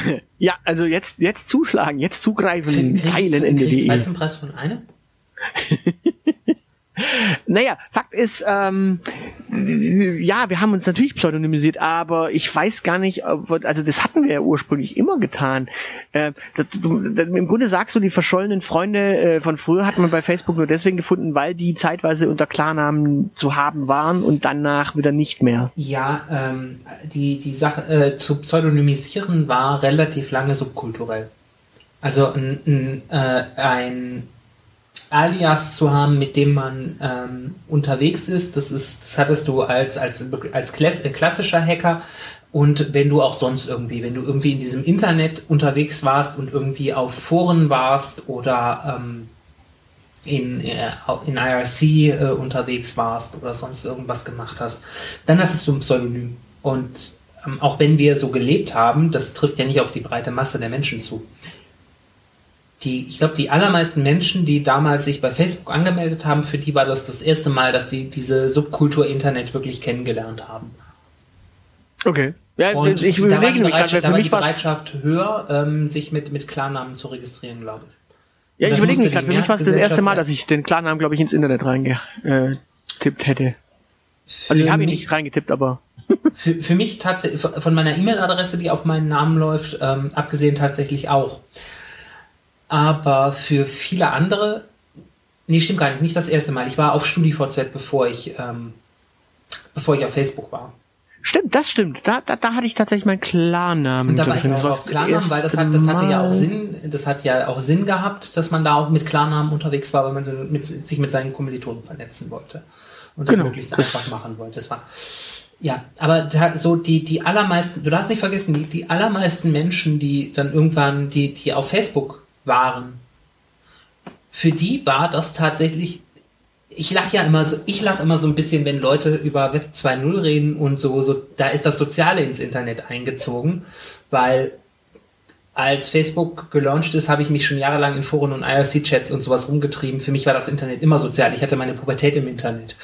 [laughs] ja, also jetzt, jetzt zuschlagen, jetzt zugreifen, teilen in der Zwei zum Preis von einem? [laughs] Naja, Fakt ist, ähm, ja, wir haben uns natürlich pseudonymisiert, aber ich weiß gar nicht, also das hatten wir ja ursprünglich immer getan. Äh, das, du, das, Im Grunde sagst du, die verschollenen Freunde äh, von früher hat man bei Facebook nur deswegen gefunden, weil die zeitweise unter Klarnamen zu haben waren und danach wieder nicht mehr. Ja, ähm, die, die Sache äh, zu pseudonymisieren war relativ lange subkulturell. Also ein, ein, äh, ein Alias zu haben, mit dem man ähm, unterwegs ist. Das ist, das hattest du als, als, als äh, klassischer Hacker. Und wenn du auch sonst irgendwie, wenn du irgendwie in diesem Internet unterwegs warst und irgendwie auf Foren warst oder ähm, in, äh, in IRC äh, unterwegs warst oder sonst irgendwas gemacht hast, dann hattest du ein Pseudonym. Und ähm, auch wenn wir so gelebt haben, das trifft ja nicht auf die breite Masse der Menschen zu die, ich glaube, die allermeisten Menschen, die damals sich bei Facebook angemeldet haben, für die war das das erste Mal, dass sie diese Subkultur Internet wirklich kennengelernt haben. Okay. Ja, und ich überlege mich gerade, für mich die Bereitschaft höher, ähm, sich mit, mit Klarnamen zu registrieren, glaube ich. Ja, ich überlege mich gerade, für mich war es das erste Mal, dass ich den Klarnamen, glaube ich, ins Internet reingetippt hätte. Also ich habe ihn nicht reingetippt, aber. für, für mich tatsächlich, von meiner E-Mail-Adresse, die auf meinen Namen läuft, ähm, abgesehen tatsächlich auch aber für viele andere, nee, stimmt gar nicht, nicht das erste Mal. Ich war auf StudiVZ, bevor ich, ähm, bevor ich auf Facebook war. Stimmt, das stimmt. Da, da, da hatte ich tatsächlich meinen Klarnamen. Und da war ich auch auf Klarnamen, weil das, hat, das hatte ja auch Sinn, das hat ja auch Sinn gehabt, dass man da auch mit Klarnamen unterwegs war, weil man mit, sich mit seinen Kommilitonen vernetzen wollte. Und das genau, möglichst einfach machen wollte. Das war, ja, aber da, so die, die allermeisten, du darfst nicht vergessen, die, die allermeisten Menschen, die dann irgendwann, die, die auf Facebook waren, für die war das tatsächlich. Ich lache ja immer so, ich lache immer so ein bisschen, wenn Leute über Web 2.0 reden und so, so, da ist das Soziale ins Internet eingezogen, weil als Facebook gelauncht ist, habe ich mich schon jahrelang in Foren und IRC-Chats und sowas rumgetrieben. Für mich war das Internet immer sozial. Ich hatte meine Pubertät im Internet.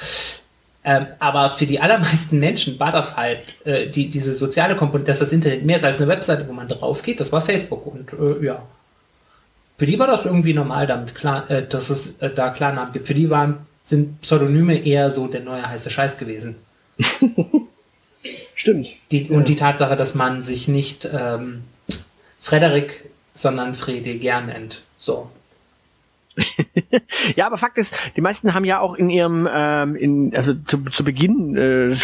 Ähm, aber für die allermeisten Menschen war das halt äh, die, diese soziale Komponente, dass das Internet mehr ist als eine Webseite, wo man drauf geht. Das war Facebook. Und äh, ja, für die war das irgendwie normal, damit klar, äh, dass es äh, da Klarnamen gibt. Für die waren sind Pseudonyme eher so der neue heiße Scheiß gewesen. [laughs] Stimmt. Die, und die Tatsache, dass man sich nicht ähm, Frederik, sondern Frede gern nennt. So. Ja, aber Fakt ist, die meisten haben ja auch in ihrem, ähm, in, also zu, zu Beginn äh,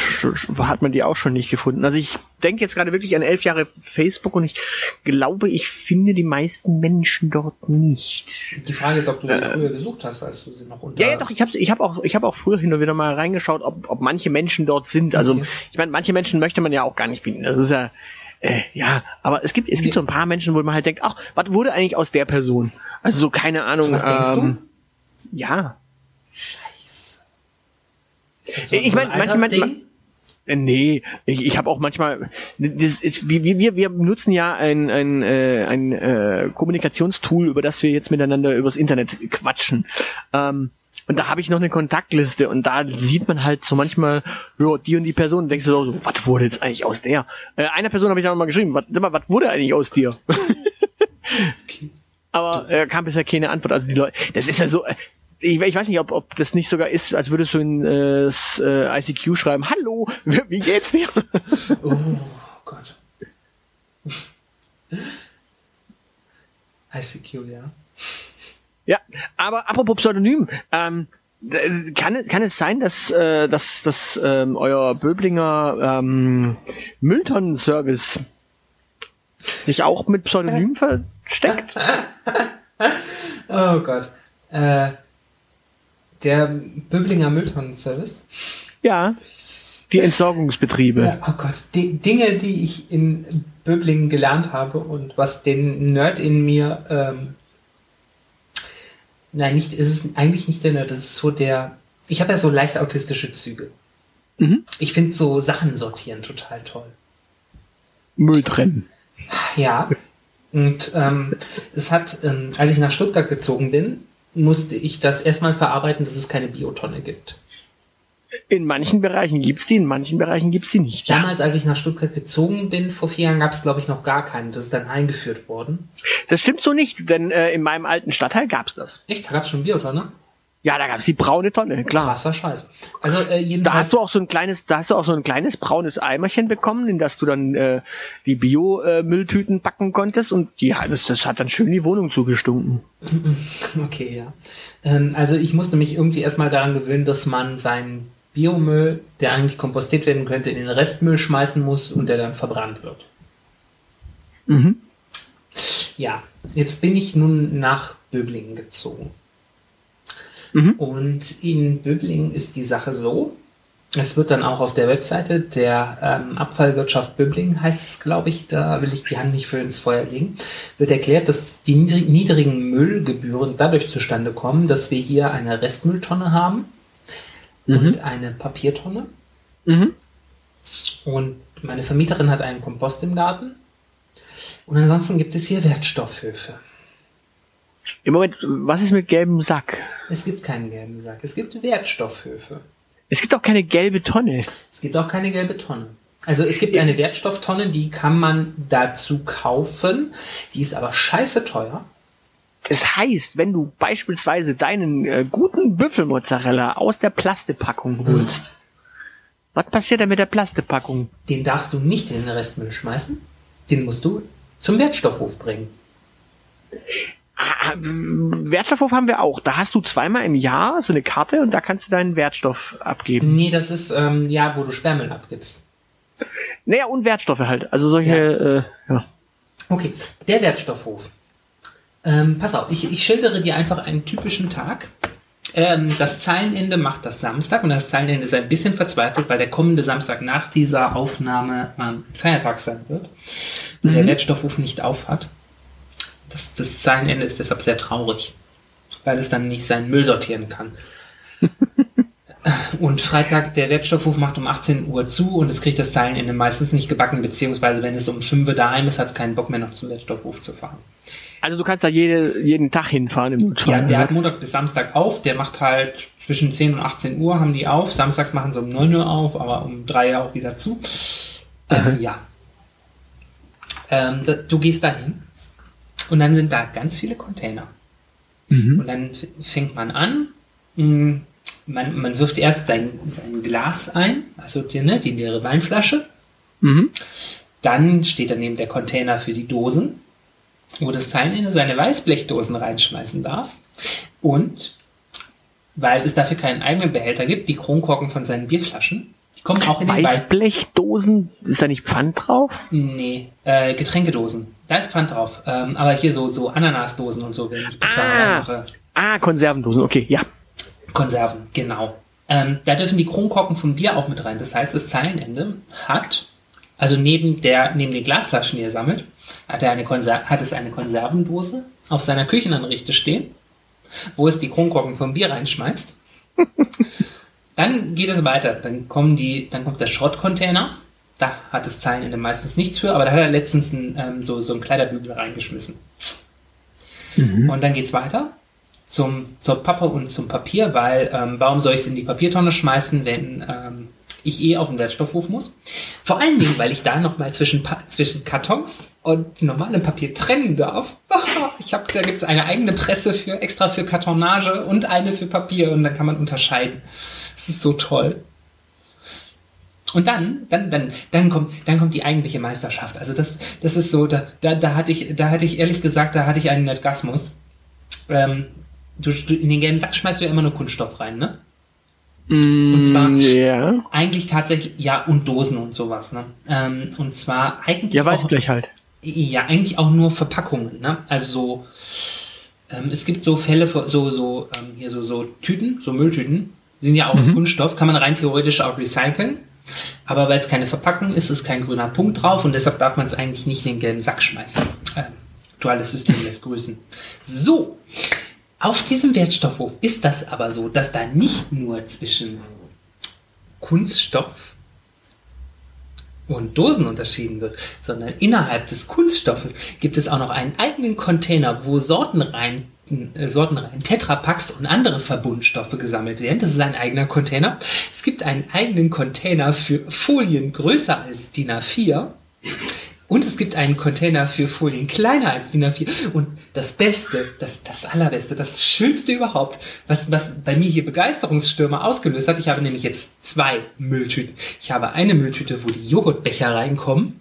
hat man die auch schon nicht gefunden. Also ich denke jetzt gerade wirklich an elf Jahre Facebook und ich glaube, ich finde die meisten Menschen dort nicht. Die Frage ist, ob du sie äh, früher gesucht hast, als du sie noch unter. Ja, ja, doch. Ich habe ich hab auch, ich habe auch früher hin und wieder mal reingeschaut, ob, ob manche Menschen dort sind. Also okay. ich meine, manche Menschen möchte man ja auch gar nicht finden. Das ist ja äh, ja, aber es gibt, es gibt so ein paar Menschen, wo man halt denkt, ach, was wurde eigentlich aus der Person? Also so, keine Ahnung. So, was denkst ähm, du? Ja. Scheiße. So, ich so meine, manche, manche, äh, Nee, ich, ich habe auch manchmal, das ist, wir, wir, wir nutzen ja ein, ein, äh, ein äh, Kommunikationstool, über das wir jetzt miteinander übers Internet quatschen. Ähm, und da habe ich noch eine Kontaktliste und da sieht man halt so manchmal, ja, die und die Person, denkst du so, was wurde jetzt eigentlich aus der? Äh, einer Person habe ich dann mal geschrieben, was, wurde eigentlich aus dir? okay. Aber äh, kam bisher keine Antwort. Also die Leute, das ist ja so, äh, ich, ich weiß nicht, ob, ob das nicht sogar ist, als würdest du in äh, äh ICQ schreiben, hallo, [laughs] wie geht's dir? oh Gott. [laughs] ICQ, ja. Ja, aber apropos Pseudonym, ähm, kann, kann es sein, dass, äh, dass, dass ähm, euer Böblinger ähm, Mülltonnenservice sich auch mit Pseudonym [laughs] versteckt? [laughs] oh Gott. Äh, der Böblinger Mülltonnenservice? Ja. Die Entsorgungsbetriebe. Ja, oh Gott. Die Dinge, die ich in Böblingen gelernt habe und was den Nerd in mir ähm, Nein, nicht, ist es eigentlich nicht der Nerd, das ist so der. Ich habe ja so leicht autistische Züge. Mhm. Ich finde so Sachen sortieren total toll. Müll trennen. Ja. Und ähm, es hat, ähm, als ich nach Stuttgart gezogen bin, musste ich das erstmal verarbeiten, dass es keine Biotonne gibt. In manchen Bereichen gibt's die, in manchen Bereichen gibt's die nicht. Damals, als ich nach Stuttgart gezogen bin, vor vier Jahren, gab's glaube ich noch gar keinen. Das ist dann eingeführt worden. Das stimmt so nicht, denn äh, in meinem alten Stadtteil gab's das. Echt? Da gab's schon Biotonne? Ja, da gab's die braune Tonne, klar. Krasser Scheiß. Also äh, jedenfalls. Da hast du auch so ein kleines, da hast du auch so ein kleines braunes Eimerchen bekommen, in das du dann äh, die Bio-Mülltüten äh, packen konntest und die, das, das hat dann schön die Wohnung zugestunken. [laughs] Okay, ja. Ähm, also ich musste mich irgendwie erstmal daran gewöhnen, dass man seinen Biomüll, der eigentlich kompostiert werden könnte, in den Restmüll schmeißen muss und der dann verbrannt wird. Mhm. Ja, jetzt bin ich nun nach Böblingen gezogen. Mhm. Und in Böblingen ist die Sache so, es wird dann auch auf der Webseite der ähm, Abfallwirtschaft Böblingen, heißt es, glaube ich, da will ich die Hand nicht für ins Feuer legen, wird erklärt, dass die niedrigen Müllgebühren dadurch zustande kommen, dass wir hier eine Restmülltonne haben mhm. und eine Papiertonne. Mhm. Und meine Vermieterin hat einen Kompost im Garten. Und ansonsten gibt es hier Wertstoffhöfe. Im Moment, was ist mit gelbem Sack? Es gibt keinen gelben Sack. Es gibt Wertstoffhöfe. Es gibt auch keine gelbe Tonne. Es gibt auch keine gelbe Tonne. Also es gibt eine Wertstofftonne, die kann man dazu kaufen. Die ist aber scheiße teuer. Das heißt, wenn du beispielsweise deinen äh, guten Büffelmozzarella aus der Plastepackung mhm. holst, mhm. was passiert denn mit der Plastepackung? Den darfst du nicht in den Restmüll schmeißen. Den musst du zum Wertstoffhof bringen. Ah, ah Wertstoffhof haben wir auch. Da hast du zweimal im Jahr so eine Karte und da kannst du deinen Wertstoff abgeben. Nee, das ist ähm, ja, wo du Sperrmüll abgibst. Naja, und Wertstoffe halt. Also solche, ja. Äh, ja. Okay, der Wertstoffhof. Ähm, pass auf, ich, ich schildere dir einfach einen typischen Tag. Ähm, das Zeilenende macht das Samstag und das Zeilenende ist ein bisschen verzweifelt, weil der kommende Samstag nach dieser Aufnahme ähm, Feiertag sein wird und mhm. der Wertstoffhof nicht auf hat. Das, das Zeilenende ist deshalb sehr traurig, weil es dann nicht seinen Müll sortieren kann. [laughs] Und Freitag, der Wertstoffhof macht um 18 Uhr zu und es kriegt das Zeilenende meistens nicht gebacken, beziehungsweise wenn es um 5 Uhr daheim ist, hat es keinen Bock mehr noch zum Wertstoffhof zu fahren. Also du kannst da jede, jeden Tag hinfahren im Notfall. Ja, der hat Montag bis Samstag auf, der macht halt zwischen 10 und 18 Uhr haben die auf. Samstags machen sie um 9 Uhr auf, aber um 3 Uhr auch wieder zu. Ähm, ja. Ähm, da, du gehst dahin und dann sind da ganz viele Container. Mhm. Und dann fängt man an, mh, mm, man, man wirft erst sein, sein Glas ein, also die, ne, die leere Weinflasche. Mhm. Dann steht daneben der Container für die Dosen, wo das Teilnehmer seine Weißblechdosen reinschmeißen darf. Und weil es dafür keinen eigenen Behälter gibt, die Kronkorken von seinen Bierflaschen. Die kommen auch in den Weißblechdosen, ist da nicht Pfand drauf? Nee, äh, Getränkedosen. Da ist Pfand drauf. Ähm, aber hier so, so Ananasdosen und so, wenn ich Pizza ah, Ah, Konservendosen, okay, ja. Konserven, genau. Ähm, da dürfen die Kronkorken vom Bier auch mit rein. Das heißt, das Zeilenende hat, also neben der, neben den Glasflaschen, die er sammelt, hat, er eine Konser hat es eine Konservendose auf seiner Küchenanrichte stehen, wo es die Kronkorken vom Bier reinschmeißt. [laughs] dann geht es weiter. Dann kommen die, dann kommt der Schrottcontainer. Da hat das Zeilenende meistens nichts für, aber da hat er letztens ein, ähm, so, so einen Kleiderbügel reingeschmissen. Mhm. Und dann geht es weiter zum, zur Pappe und zum Papier, weil ähm, warum soll ich es in die Papiertonne schmeißen, wenn ähm, ich eh auf den Wertstoffhof muss? Vor allen Dingen, weil ich da nochmal zwischen, zwischen Kartons und normalem Papier trennen darf. [laughs] ich hab, da gibt es eine eigene Presse für extra für Kartonage und eine für Papier und dann kann man unterscheiden. Das ist so toll. Und dann, dann, dann, dann kommt, dann kommt die eigentliche Meisterschaft. Also das, das ist so, da, da, da hatte ich, da hatte ich ehrlich gesagt, da hatte ich einen Netgasmus. Ähm, du, in den gelben Sack schmeißt du ja immer nur Kunststoff rein, ne? Mm, und zwar yeah. eigentlich tatsächlich, ja, und Dosen und sowas, ne? Ähm, und zwar eigentlich. Ja, Weißblech halt. Ja, eigentlich auch nur Verpackungen, ne? Also so, ähm, es gibt so Fälle, so, so, ähm, hier so, so Tüten, so Mülltüten, sind ja auch mhm. aus Kunststoff, kann man rein theoretisch auch recyceln. Aber weil es keine Verpackung ist, ist kein grüner Punkt drauf und deshalb darf man es eigentlich nicht in den gelben Sack schmeißen. Ähm, duales System lässt grüßen. So, auf diesem Wertstoffhof ist das aber so, dass da nicht nur zwischen Kunststoff und Dosen unterschieden wird, sondern innerhalb des Kunststoffes gibt es auch noch einen eigenen Container, wo Sortenreihen äh, Sortenreihen, Tetrapacks und andere Verbundstoffe gesammelt werden. Das ist ein eigener Container. Es gibt einen eigenen Container für Folien größer als DIN A4 und es gibt einen Container für Folien kleiner als DIN A4. Und das Beste, das, das Allerbeste, das Schönste überhaupt, was, was bei mir hier Begeisterungsstürme ausgelöst hat, ich habe nämlich jetzt zwei Mülltüten. Ich habe eine Mülltüte, wo die Joghurtbecher reinkommen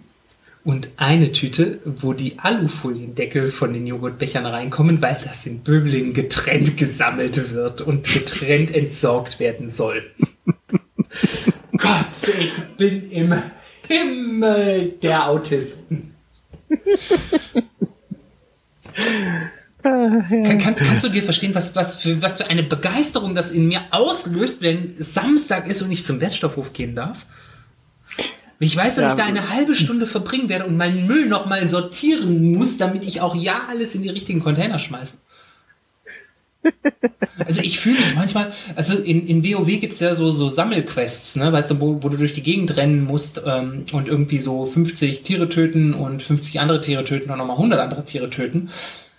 und eine Tüte, wo die Alufoliendeckel von den Joghurtbechern reinkommen, weil das in Böblingen getrennt gesammelt wird und getrennt entsorgt werden soll. [laughs] Gott, ich bin im Himmel der Autisten. Kann, kannst, kannst du dir verstehen, was, was, für, was für eine Begeisterung das in mir auslöst, wenn Samstag ist und ich zum Wertstoffhof gehen darf? Ich weiß, dass ja, ich da eine halbe Stunde verbringen werde und meinen Müll nochmal sortieren muss, damit ich auch ja alles in die richtigen Container schmeiße. Also ich fühle mich manchmal, also in, in WoW gibt's ja so, so Sammelquests, ne, weißt du, wo, wo du durch die Gegend rennen musst ähm, und irgendwie so 50 Tiere töten und 50 andere Tiere töten und nochmal 100 andere Tiere töten.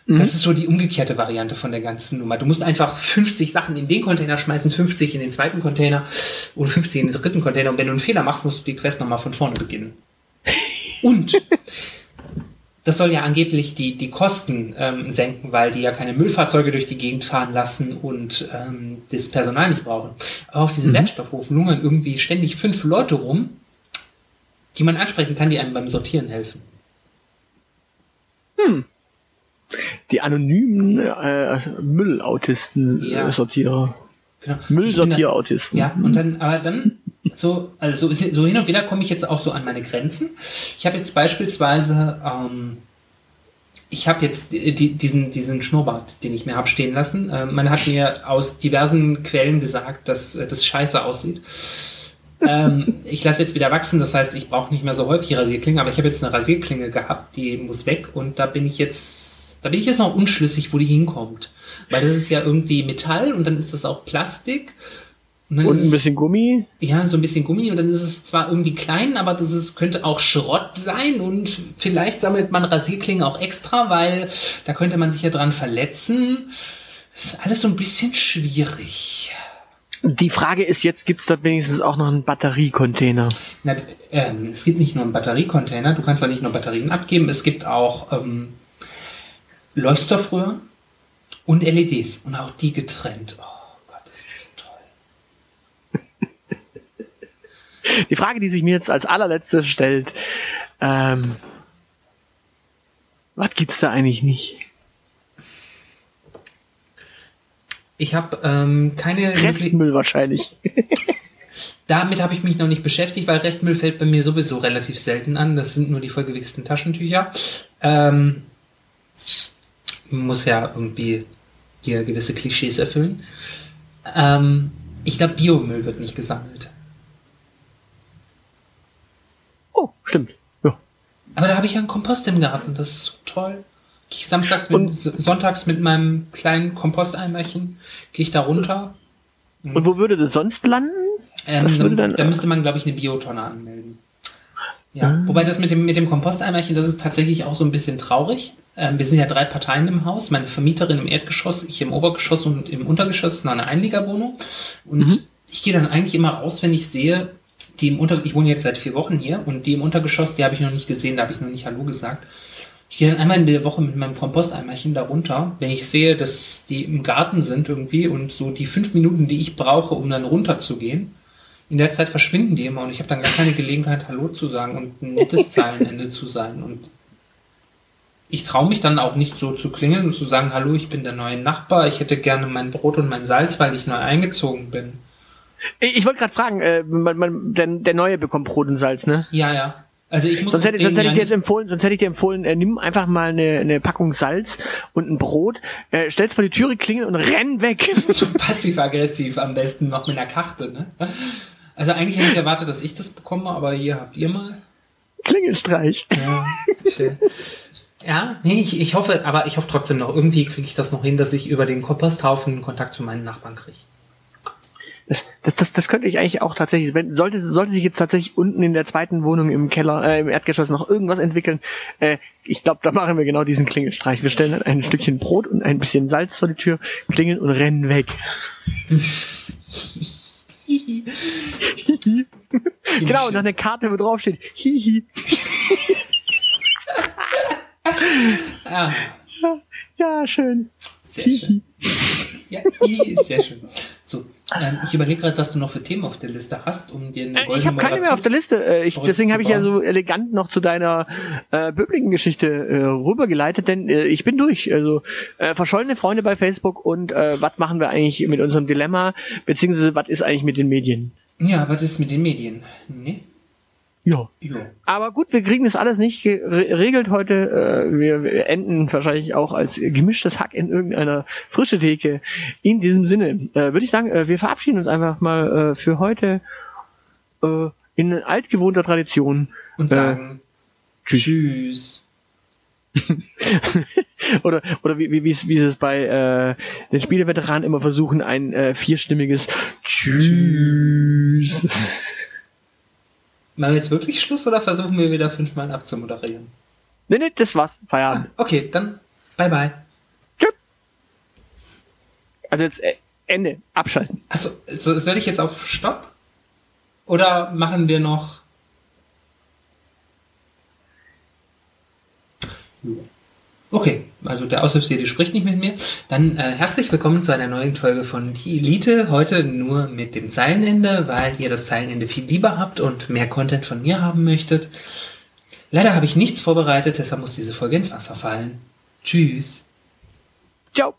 Mhm. Das ist so die umgekehrte Variante von der ganzen Nummer. Du musst einfach 50 Sachen in den Container schmeißen, 50 in den zweiten Container und 50 in den dritten Container und wenn du einen Fehler machst, musst du die Quest nochmal von vorne beginnen. Und das soll ja angeblich die, die Kosten ähm, senken, weil die ja keine Müllfahrzeuge durch die Gegend fahren lassen und ähm, das Personal nicht brauchen. Aber auf diesem mhm. Wertstoffhof lungern irgendwie ständig fünf Leute rum, die man ansprechen kann, die einem beim Sortieren helfen. Hm. Die anonymen äh, Müllautisten-Sortierer. Ja. Genau. Müllsortierautisten. Ja, und dann, aber dann so, also so, hin und wieder komme ich jetzt auch so an meine Grenzen. Ich habe jetzt beispielsweise, ähm, ich habe jetzt die, diesen, diesen Schnurrbart, den ich mir habe stehen lassen. Äh, man hat mir aus diversen Quellen gesagt, dass äh, das scheiße aussieht. ähm, ich lasse jetzt wieder wachsen, das heißt, ich brauche nicht mehr so häufig Rasierklingen, aber ich habe jetzt eine Rasierklinge gehabt, die muss weg und da bin ich jetzt Da bin ich jetzt noch unschlüssig, wo die hinkommt. Weil das ist ja irgendwie Metall und dann ist das auch Plastik. Und, und ein bisschen Gummi? Ja, so ein bisschen Gummi und dann ist es zwar irgendwie klein, aber das ist, könnte auch Schrott sein und vielleicht sammelt man Rasierklingen auch extra, weil da könnte man sich ja dran verletzen. Das ist alles so ein bisschen schwierig. Die Frage ist jetzt, gibt es dort wenigstens auch noch einen Batteriecontainer? Na, ähm, es gibt nicht nur einen Batteriecontainer, du kannst da nicht nur Batterien abgeben, es gibt auch ähm, Leuchtstoffröhren und LEDs und auch die getrennt. Oh. Die Frage, die sich mir jetzt als allerletztes stellt, ähm, was gibt's da eigentlich nicht? Ich habe ähm, keine Restmüll wahrscheinlich. [laughs] Damit habe ich mich noch nicht beschäftigt, weil Restmüll fällt bei mir sowieso relativ selten an. Das sind nur die vollgewichsten Taschentücher. Ähm, muss ja irgendwie hier gewisse Klischees erfüllen. Ähm, ich glaube, Biomüll wird nicht gesammelt. Oh, stimmt. Ja. Aber da habe ich ja einen Kompost im Garten. Das ist so toll. Gehe ich samstags mit, und, sonntags mit meinem kleinen Komposteimerchen, gehe ich da runter. Und wo würde das sonst landen? Ähm, dann, dann, da müsste man, glaube ich, eine Biotonne anmelden. Ja, ah. wobei das mit dem, mit dem Komposteimerchen, das ist tatsächlich auch so ein bisschen traurig. Ähm, wir sind ja drei Parteien im Haus. Meine Vermieterin im Erdgeschoss, ich im Obergeschoss und im Untergeschoss ist eine Einliegerwohnung. Und mhm. ich gehe dann eigentlich immer raus, wenn ich sehe, die im Unter ich wohne jetzt seit vier Wochen hier und die im Untergeschoss, die habe ich noch nicht gesehen, da habe ich noch nicht Hallo gesagt. Ich gehe dann einmal in der Woche mit meinem Komposteimerchen da runter, wenn ich sehe, dass die im Garten sind irgendwie und so die fünf Minuten, die ich brauche, um dann runterzugehen, in der Zeit verschwinden die immer und ich habe dann gar keine Gelegenheit, Hallo zu sagen und ein nettes [laughs] Zeilenende zu sein. Und ich traue mich dann auch nicht so zu klingeln und zu sagen, Hallo, ich bin der neue Nachbar, ich hätte gerne mein Brot und mein Salz, weil ich neu eingezogen bin. Ich wollte gerade fragen, äh, man, man, der, der Neue bekommt Brot und Salz, ne? Ja, ja. Also ich muss sonst hätte, sonst hätte ich dir jetzt empfohlen, sonst hätte ich dir empfohlen, äh, nimm einfach mal eine, eine Packung Salz und ein Brot, äh, stell's vor die Türe, klingel und renn weg. [laughs] so passiv-aggressiv am besten noch mit einer Karte, ne? Also eigentlich hätte ich erwartet, dass ich das bekomme, aber hier habt ihr mal. Klingelstreich. Ja, schön. Ja, nee, ich, ich hoffe, aber ich hoffe trotzdem noch, irgendwie kriege ich das noch hin, dass ich über den Komposthaufen Kontakt zu meinen Nachbarn kriege. Das, das, das, das könnte ich eigentlich auch tatsächlich, wenn, sollte, sollte sich jetzt tatsächlich unten in der zweiten Wohnung im Keller, äh, im Erdgeschoss noch irgendwas entwickeln, äh, ich glaube, da machen wir genau diesen Klingelstreich. Wir stellen dann ein Stückchen Brot und ein bisschen Salz vor die Tür, klingeln und rennen weg. [laughs] genau, und dann eine Karte, wo drauf steht, hihi. ah. ja, ja, schön. Sehr schön. Ja, ist sehr schön. Ähm, ich überlege gerade, was du noch für Themen auf der Liste hast, um dir eine äh, Ich habe keine mehr auf der Liste. Äh, ich, deswegen habe ich ja so elegant noch zu deiner äh, Böblingen-Geschichte äh, rübergeleitet, denn äh, ich bin durch. Also äh, verschollene Freunde bei Facebook und äh, was machen wir eigentlich mit unserem Dilemma, beziehungsweise was ist eigentlich mit den Medien? Ja, was ist mit den Medien? Nee? Ja. Jo. Aber gut, wir kriegen das alles nicht geregelt heute. Äh, wir enden wahrscheinlich auch als gemischtes Hack in irgendeiner frische Theke. In diesem Sinne äh, würde ich sagen, äh, wir verabschieden uns einfach mal für heute in altgewohnter Tradition. Und sagen Tschüss. tschüss. [laughs] oder oder wie, wie, wie, es bei äh, den Spieleveteranen immer versuchen, ein äh, vierstimmiges Tschüss. [laughs] Machen wir jetzt wirklich Schluss oder versuchen wir wieder fünfmal abzumoderieren? Nee, nee, das war's. Feierabend. Ah, okay, dann bye bye. Tschüss. Also jetzt äh, Ende. Abschalten. Achso, so, soll ich jetzt auf Stopp? Oder machen wir noch. Okay, also der Aushilfsjedi spricht nicht mit mir. Dann äh, herzlich willkommen zu einer neuen Folge von Die Elite. Heute nur mit dem Zeilenende, weil ihr das Zeilenende viel lieber habt und mehr Content von mir haben möchtet. Leider habe ich nichts vorbereitet, deshalb muss diese Folge ins Wasser fallen. Tschüss. Ciao.